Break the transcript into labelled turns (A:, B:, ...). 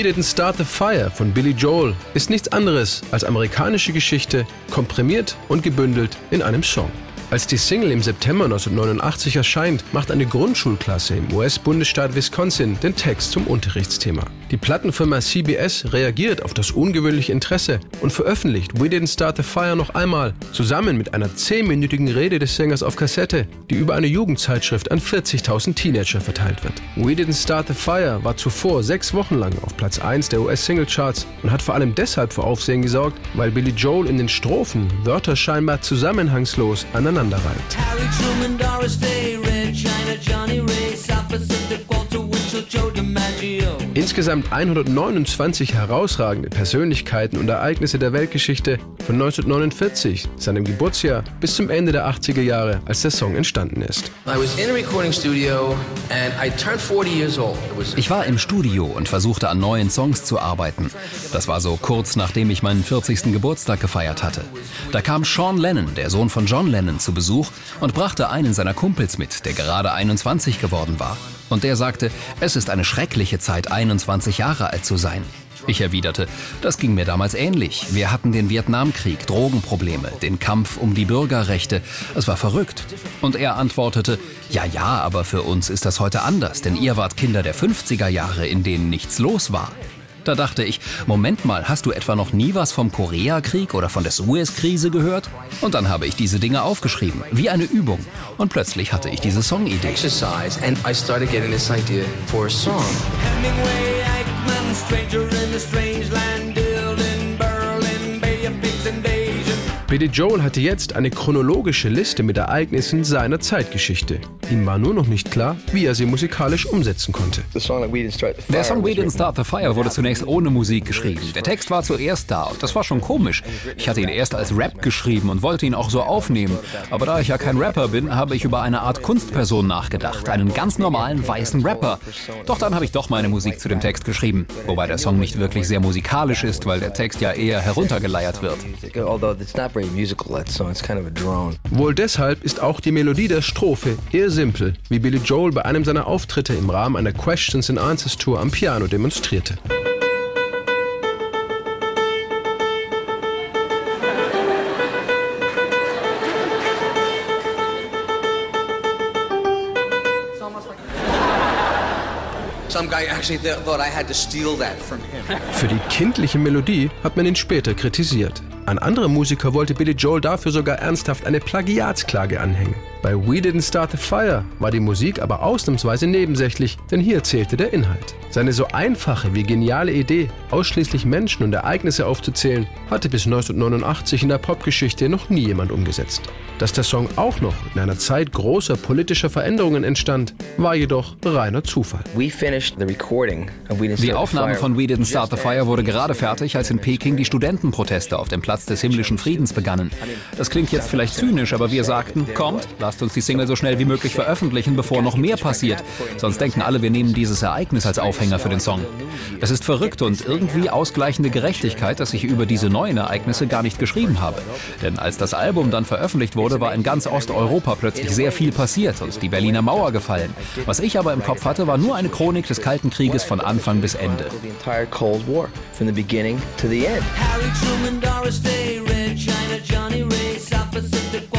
A: We Didn't Start the Fire von Billy Joel ist nichts anderes als amerikanische Geschichte, komprimiert und gebündelt in einem Song. Als die Single im September 1989 erscheint, macht eine Grundschulklasse im US-Bundesstaat Wisconsin den Text zum Unterrichtsthema. Die Plattenfirma CBS reagiert auf das ungewöhnliche Interesse und veröffentlicht We Didn't Start the Fire noch einmal, zusammen mit einer zehnminütigen Rede des Sängers auf Kassette, die über eine Jugendzeitschrift an 40.000 Teenager verteilt wird. We Didn't Start the Fire war zuvor sechs Wochen lang auf Platz 1 der US-Singlecharts und hat vor allem deshalb für Aufsehen gesorgt, weil Billy Joel in den Strophen Wörter scheinbar zusammenhangslos aneinander Insgesamt 129 herausragende Persönlichkeiten und Ereignisse der Weltgeschichte von 1949, seinem Geburtsjahr, bis zum Ende der 80er Jahre, als der Song entstanden ist.
B: Ich war im Studio und versuchte an neuen Songs zu arbeiten. Das war so kurz nachdem ich meinen 40. Geburtstag gefeiert hatte. Da kam Sean Lennon, der Sohn von John Lennon, zu Besuch und brachte einen seiner Kumpels mit, der gerade 21 geworden war. Und der sagte, es ist eine schreckliche Zeit, 21 Jahre alt zu sein. Ich erwiderte, das ging mir damals ähnlich. Wir hatten den Vietnamkrieg, Drogenprobleme, den Kampf um die Bürgerrechte. Es war verrückt. Und er antwortete, ja, ja, aber für uns ist das heute anders, denn ihr wart Kinder der 50er Jahre, in denen nichts los war. Da dachte ich, Moment mal, hast du etwa noch nie was vom Koreakrieg oder von der Suez-Krise gehört? Und dann habe ich diese Dinge aufgeschrieben, wie eine Übung. Und plötzlich hatte ich diese Songidee. Hemingway, Eichmann, stranger in a strange land,
A: Billy Joel hatte jetzt eine chronologische Liste mit Ereignissen seiner Zeitgeschichte. Ihm war nur noch nicht klar, wie er sie musikalisch umsetzen konnte.
B: Der Song We Didn't Start the Fire wurde zunächst ohne Musik geschrieben. Der Text war zuerst da und das war schon komisch. Ich hatte ihn erst als Rap geschrieben und wollte ihn auch so aufnehmen. Aber da ich ja kein Rapper bin, habe ich über eine Art Kunstperson nachgedacht. Einen ganz normalen weißen Rapper. Doch dann habe ich doch meine Musik zu dem Text geschrieben. Wobei der Song nicht wirklich sehr musikalisch ist, weil der Text ja eher heruntergeleiert wird.
A: Wohl deshalb ist auch die Melodie der Strophe eher simpel, wie Billy Joel bei einem seiner Auftritte im Rahmen einer Questions and Answers Tour am Piano demonstrierte. Für die kindliche Melodie hat man ihn später kritisiert. Ein anderer Musiker wollte Billy Joel dafür sogar ernsthaft eine Plagiatsklage anhängen. Bei We Didn't Start the Fire war die Musik aber ausnahmsweise nebensächlich, denn hier zählte der Inhalt. Seine so einfache wie geniale Idee, ausschließlich Menschen und Ereignisse aufzuzählen, hatte bis 1989 in der Popgeschichte noch nie jemand umgesetzt. Dass der Song auch noch in einer Zeit großer politischer Veränderungen entstand, war jedoch reiner Zufall.
B: Die Aufnahme von We Didn't Start the Fire wurde gerade fertig, als in Peking die Studentenproteste auf dem Platz des himmlischen Friedens begannen. Das klingt jetzt vielleicht zynisch, aber wir sagten, kommt, lasst uns die Single so schnell wie möglich veröffentlichen, bevor noch mehr passiert. Sonst denken alle, wir nehmen dieses Ereignis als Aufhänger für den Song. Es ist verrückt und irgendwie ausgleichende Gerechtigkeit, dass ich über diese neuen Ereignisse gar nicht geschrieben habe. Denn als das Album dann veröffentlicht wurde, wurde, war in ganz Osteuropa plötzlich sehr viel passiert und die Berliner Mauer gefallen. Was ich aber im Kopf hatte, war nur eine Chronik des Kalten Krieges von Anfang bis Ende. Harry Truman, Doris Day, Red China, Johnny Ray, South Pacific